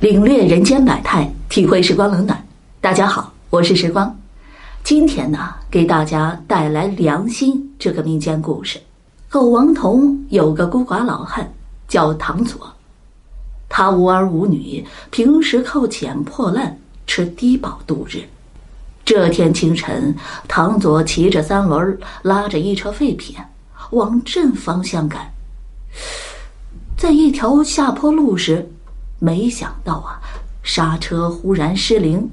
领略人间百态，体会时光冷暖。大家好，我是时光。今天呢，给大家带来《良心》这个民间故事。狗王童有个孤寡老汉，叫唐佐。他无儿无女，平时靠捡破烂吃低保度日。这天清晨，唐佐骑着三轮，拉着一车废品，往镇方向赶。在一条下坡路时，没想到啊，刹车忽然失灵，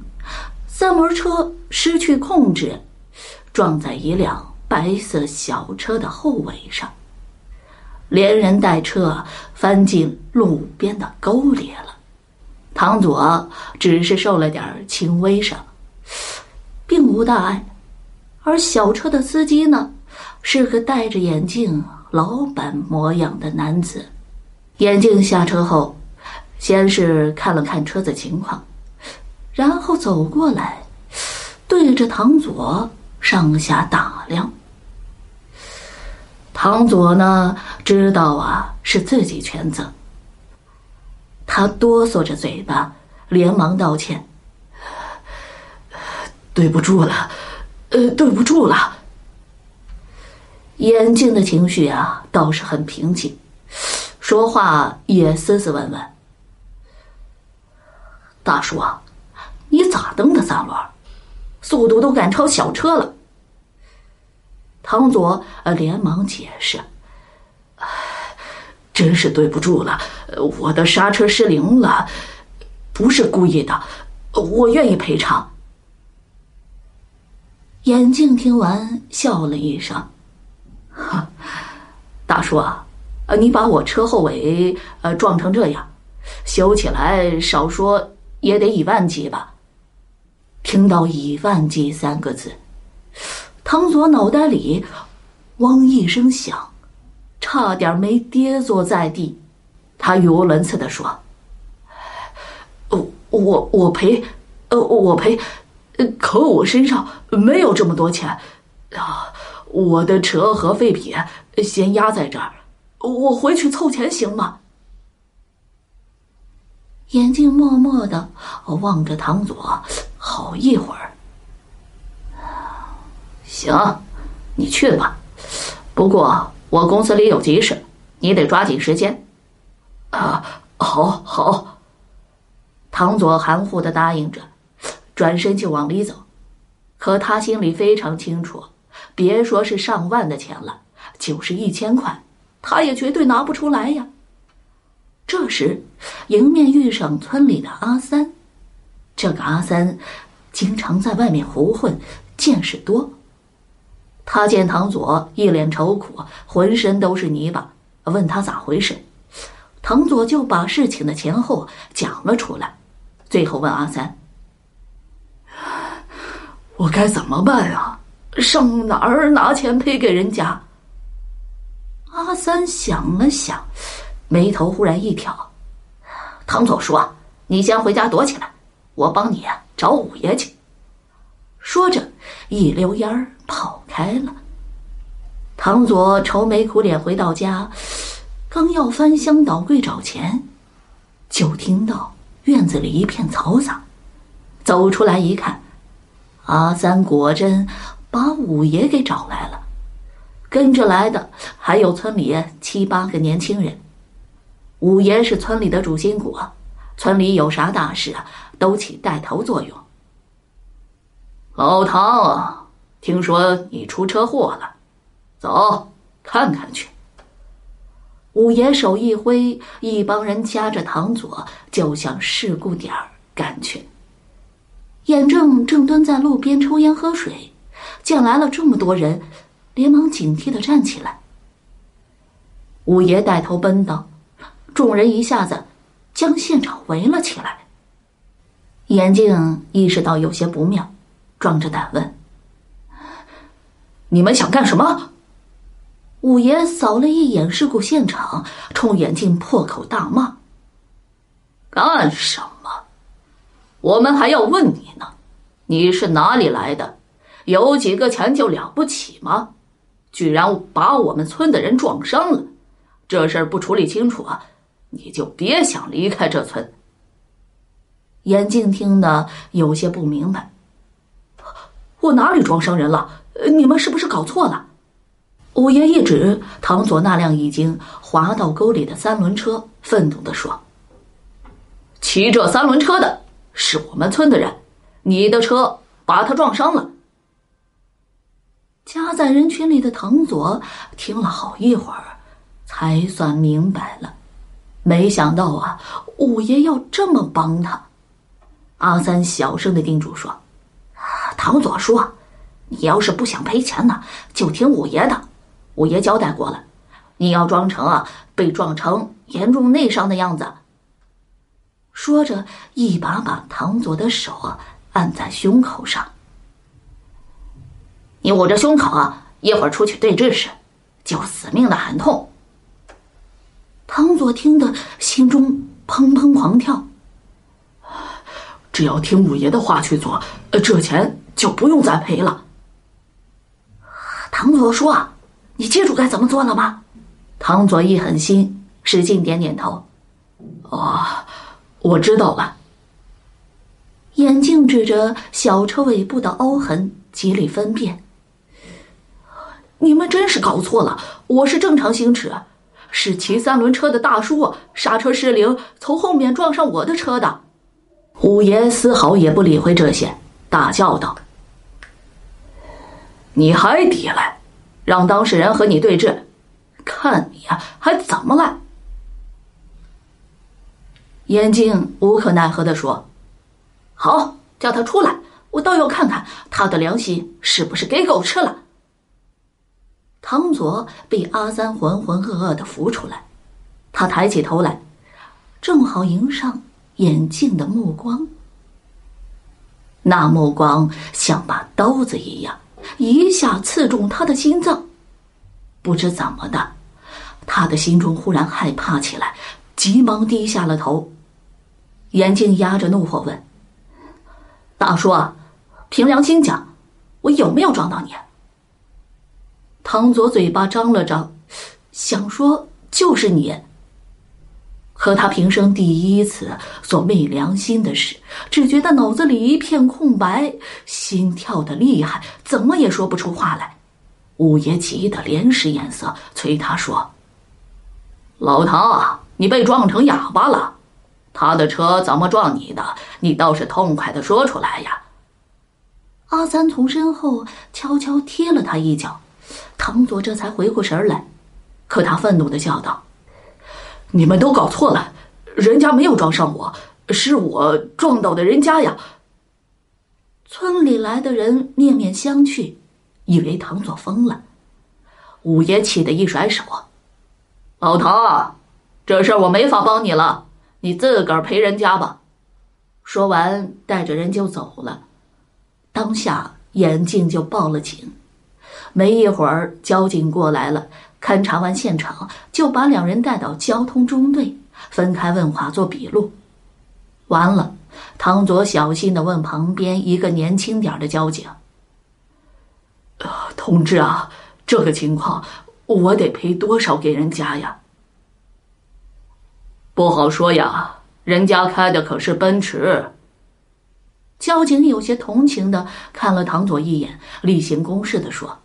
三轮车失去控制，撞在一辆白色小车的后尾上，连人带车翻进路边的沟里了。唐佐只是受了点轻微伤，并无大碍，而小车的司机呢，是个戴着眼镜、老板模样的男子。眼镜下车后。先是看了看车子情况，然后走过来，对着唐佐上下打量。唐佐呢，知道啊是自己全责，他哆嗦着嘴巴，连忙道歉：“对不住了，呃，对不住了。”眼镜的情绪啊倒是很平静，说话也斯斯文文。大叔啊，你咋蹬的三轮？速度都赶超小车了。唐佐呃连忙解释：“真是对不住了，我的刹车失灵了，不是故意的，我愿意赔偿。”眼镜听完笑了一声：“哈，大叔啊，呃，你把我车后尾呃撞成这样，修起来少说。”也得一万几吧。听到“一万几”三个字，唐佐脑袋里“嗡”一声响，差点没跌坐在地。他语无伦次的说：“我我我赔，呃，我赔，可我身上没有这么多钱啊！我的车和废品先压在这儿，我回去凑钱行吗？”眼睛默默的望着唐佐，好一会儿。行，你去吧。不过我公司里有急事，你得抓紧时间。啊，好，好。唐佐含糊的答应着，转身就往里走。可他心里非常清楚，别说是上万的钱了，就是一千块，他也绝对拿不出来呀。这时，迎面遇上村里的阿三。这个阿三经常在外面胡混，见识多。他见唐佐一脸愁苦，浑身都是泥巴，问他咋回事。唐佐就把事情的前后讲了出来，最后问阿三：“我该怎么办啊？上哪儿拿钱赔给人家？”阿三想了想。眉头忽然一挑，唐佐说：“你先回家躲起来，我帮你找五爷去。”说着，一溜烟儿跑开了。唐佐愁眉苦脸回到家，刚要翻箱倒柜找钱，就听到院子里一片嘈杂。走出来一看，阿三果真把五爷给找来了，跟着来的还有村里七八个年轻人。五爷是村里的主心骨，村里有啥大事都起带头作用。老唐，听说你出车祸了，走，看看去。五爷手一挥，一帮人夹着唐佐就向事故点赶去。眼正正蹲在路边抽烟喝水，见来了这么多人，连忙警惕的站起来。五爷带头奔到。众人一下子将现场围了起来。眼镜意识到有些不妙，壮着胆问：“你们想干什么？”五爷扫了一眼事故现场，冲眼镜破口大骂：“干什么？我们还要问你呢！你是哪里来的？有几个钱就了不起吗？居然把我们村的人撞伤了！这事儿不处理清楚啊！”你就别想离开这村。眼镜听得有些不明白。我哪里撞伤人了？你们是不是搞错了？五爷一指唐佐那辆已经滑到沟里的三轮车，愤怒地说：“骑这三轮车的是我们村的人，你的车把他撞伤了。”夹在人群里的唐佐听了好一会儿，才算明白了。没想到啊，五爷要这么帮他。阿三小声的叮嘱说：“唐佐说，你要是不想赔钱呢，就听五爷的。五爷交代过了，你要装成啊被撞成严重内伤的样子。”说着，一把把唐佐的手按在胸口上。你捂着胸口啊，一会儿出去对峙时，就死命的喊痛。唐佐听得心中砰砰狂跳。只要听五爷的话去做，这钱就不用再赔了。唐佐说：“你记住该怎么做了吗？”唐佐一狠心，使劲点点头：“哦，我知道了。”眼镜指着小车尾部的凹痕，极力分辨：“你们真是搞错了，我是正常行驶。”是骑三轮车的大叔刹车失灵，从后面撞上我的车的。五爷丝毫也不理会这些，大叫道：“你还抵赖？让当事人和你对质，看你啊还怎么赖！”眼镜无可奈何的说：“好，叫他出来，我倒要看看他的良心是不是给狗吃了。”唐佐被阿三浑浑噩噩的扶出来，他抬起头来，正好迎上眼镜的目光。那目光像把刀子一样，一下刺中他的心脏。不知怎么的，他的心中忽然害怕起来，急忙低下了头。眼镜压着怒火问：“大叔，凭良心讲，我有没有撞到你？”唐佐嘴巴张了张，想说就是你。可他平生第一次做昧良心的事，只觉得脑子里一片空白，心跳的厉害，怎么也说不出话来。五爷急得连使眼色，催他说：“老唐，你被撞成哑巴了，他的车怎么撞你的？你倒是痛快的说出来呀！”阿三从身后悄悄踢了他一脚。唐佐这才回过神来，可他愤怒的叫道：“你们都搞错了，人家没有撞上我，是我撞到的人家呀！”村里来的人面面相觑，以为唐佐疯了。五爷气得一甩手：“老唐，这事儿我没法帮你了，你自个儿赔人家吧。”说完，带着人就走了。当下，眼镜就报了警。没一会儿，交警过来了，勘察完现场，就把两人带到交通中队，分开问话做笔录。完了，唐佐小心的问旁边一个年轻点的交警：“同志啊，这个情况，我得赔多少给人家呀？”“不好说呀，人家开的可是奔驰。”交警有些同情的看了唐佐一眼，例行公事的说。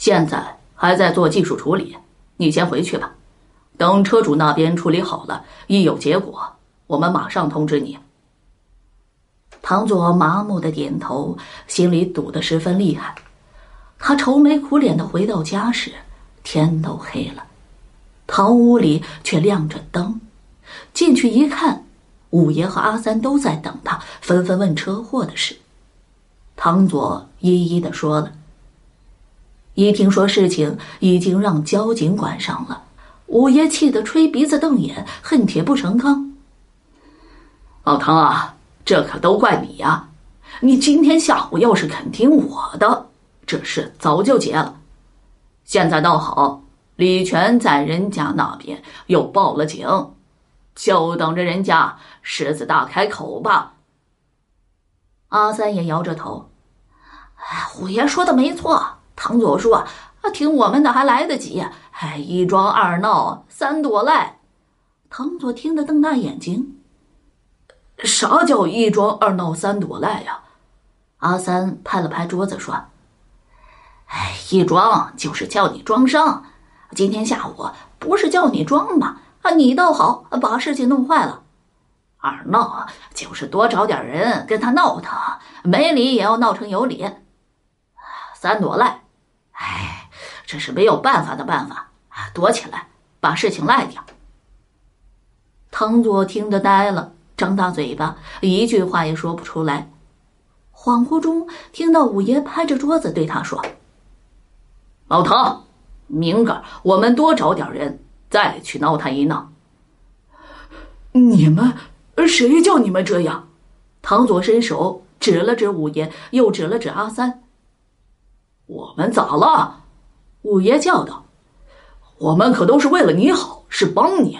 现在还在做技术处理，你先回去吧。等车主那边处理好了，一有结果，我们马上通知你。唐佐麻木的点头，心里堵得十分厉害。他愁眉苦脸的回到家时，天都黑了，堂屋里却亮着灯。进去一看，五爷和阿三都在等他，纷纷问车祸的事。唐佐一一的说了。一听说事情已经让交警管上了，五爷气得吹鼻子瞪眼，恨铁不成钢。老唐啊，这可都怪你呀！你今天下午要是肯听我的，这事早就结了。现在倒好，李全在人家那边又报了警，就等着人家狮子大开口吧。阿三也摇着头，哎，虎爷说的没错。唐佐说：“啊，听我们的还来得及，哎一装二闹三躲赖。”唐佐听得瞪大眼睛：“啥叫一装二闹三躲赖呀？阿三拍了拍桌子说：“哎，一装就是叫你装上。今天下午不是叫你装吗？啊，你倒好，把事情弄坏了。二闹就是多找点人跟他闹腾，没理也要闹成有理。三躲赖，哎，这是没有办法的办法啊，躲起来把事情赖掉。”唐佐听得呆了。张大嘴巴，一句话也说不出来。恍惚中听到五爷拍着桌子对他说：“老唐，明个我们多找点人，再去闹他一闹。”你们谁叫你们这样？唐佐伸手指了指五爷，又指了指阿三。我们咋了？五爷叫道：“我们可都是为了你好，是帮你，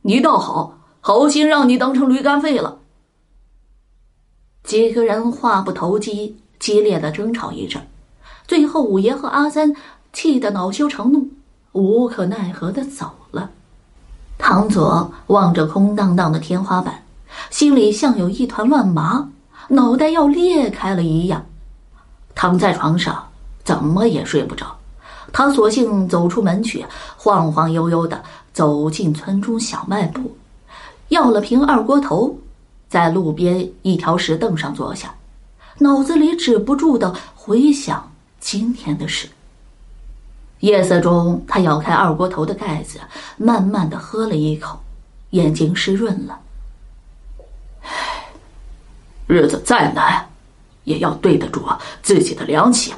你倒好。”好心让你当成驴肝肺了。几个人话不投机，激烈的争吵一阵，最后五爷和阿三气得恼羞成怒，无可奈何的走了。唐佐望着空荡荡的天花板，心里像有一团乱麻，脑袋要裂开了一样，躺在床上怎么也睡不着。他索性走出门去，晃晃悠悠的走进村中小卖部。要了瓶二锅头，在路边一条石凳上坐下，脑子里止不住的回想今天的事。夜色中，他咬开二锅头的盖子，慢慢的喝了一口，眼睛湿润了。日子再难，也要对得住自己的良心。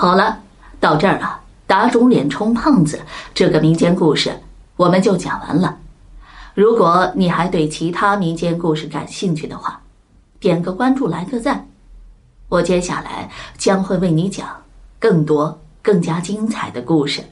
好了，到这儿啊，打肿脸充胖子这个民间故事。我们就讲完了。如果你还对其他民间故事感兴趣的话，点个关注，来个赞。我接下来将会为你讲更多、更加精彩的故事。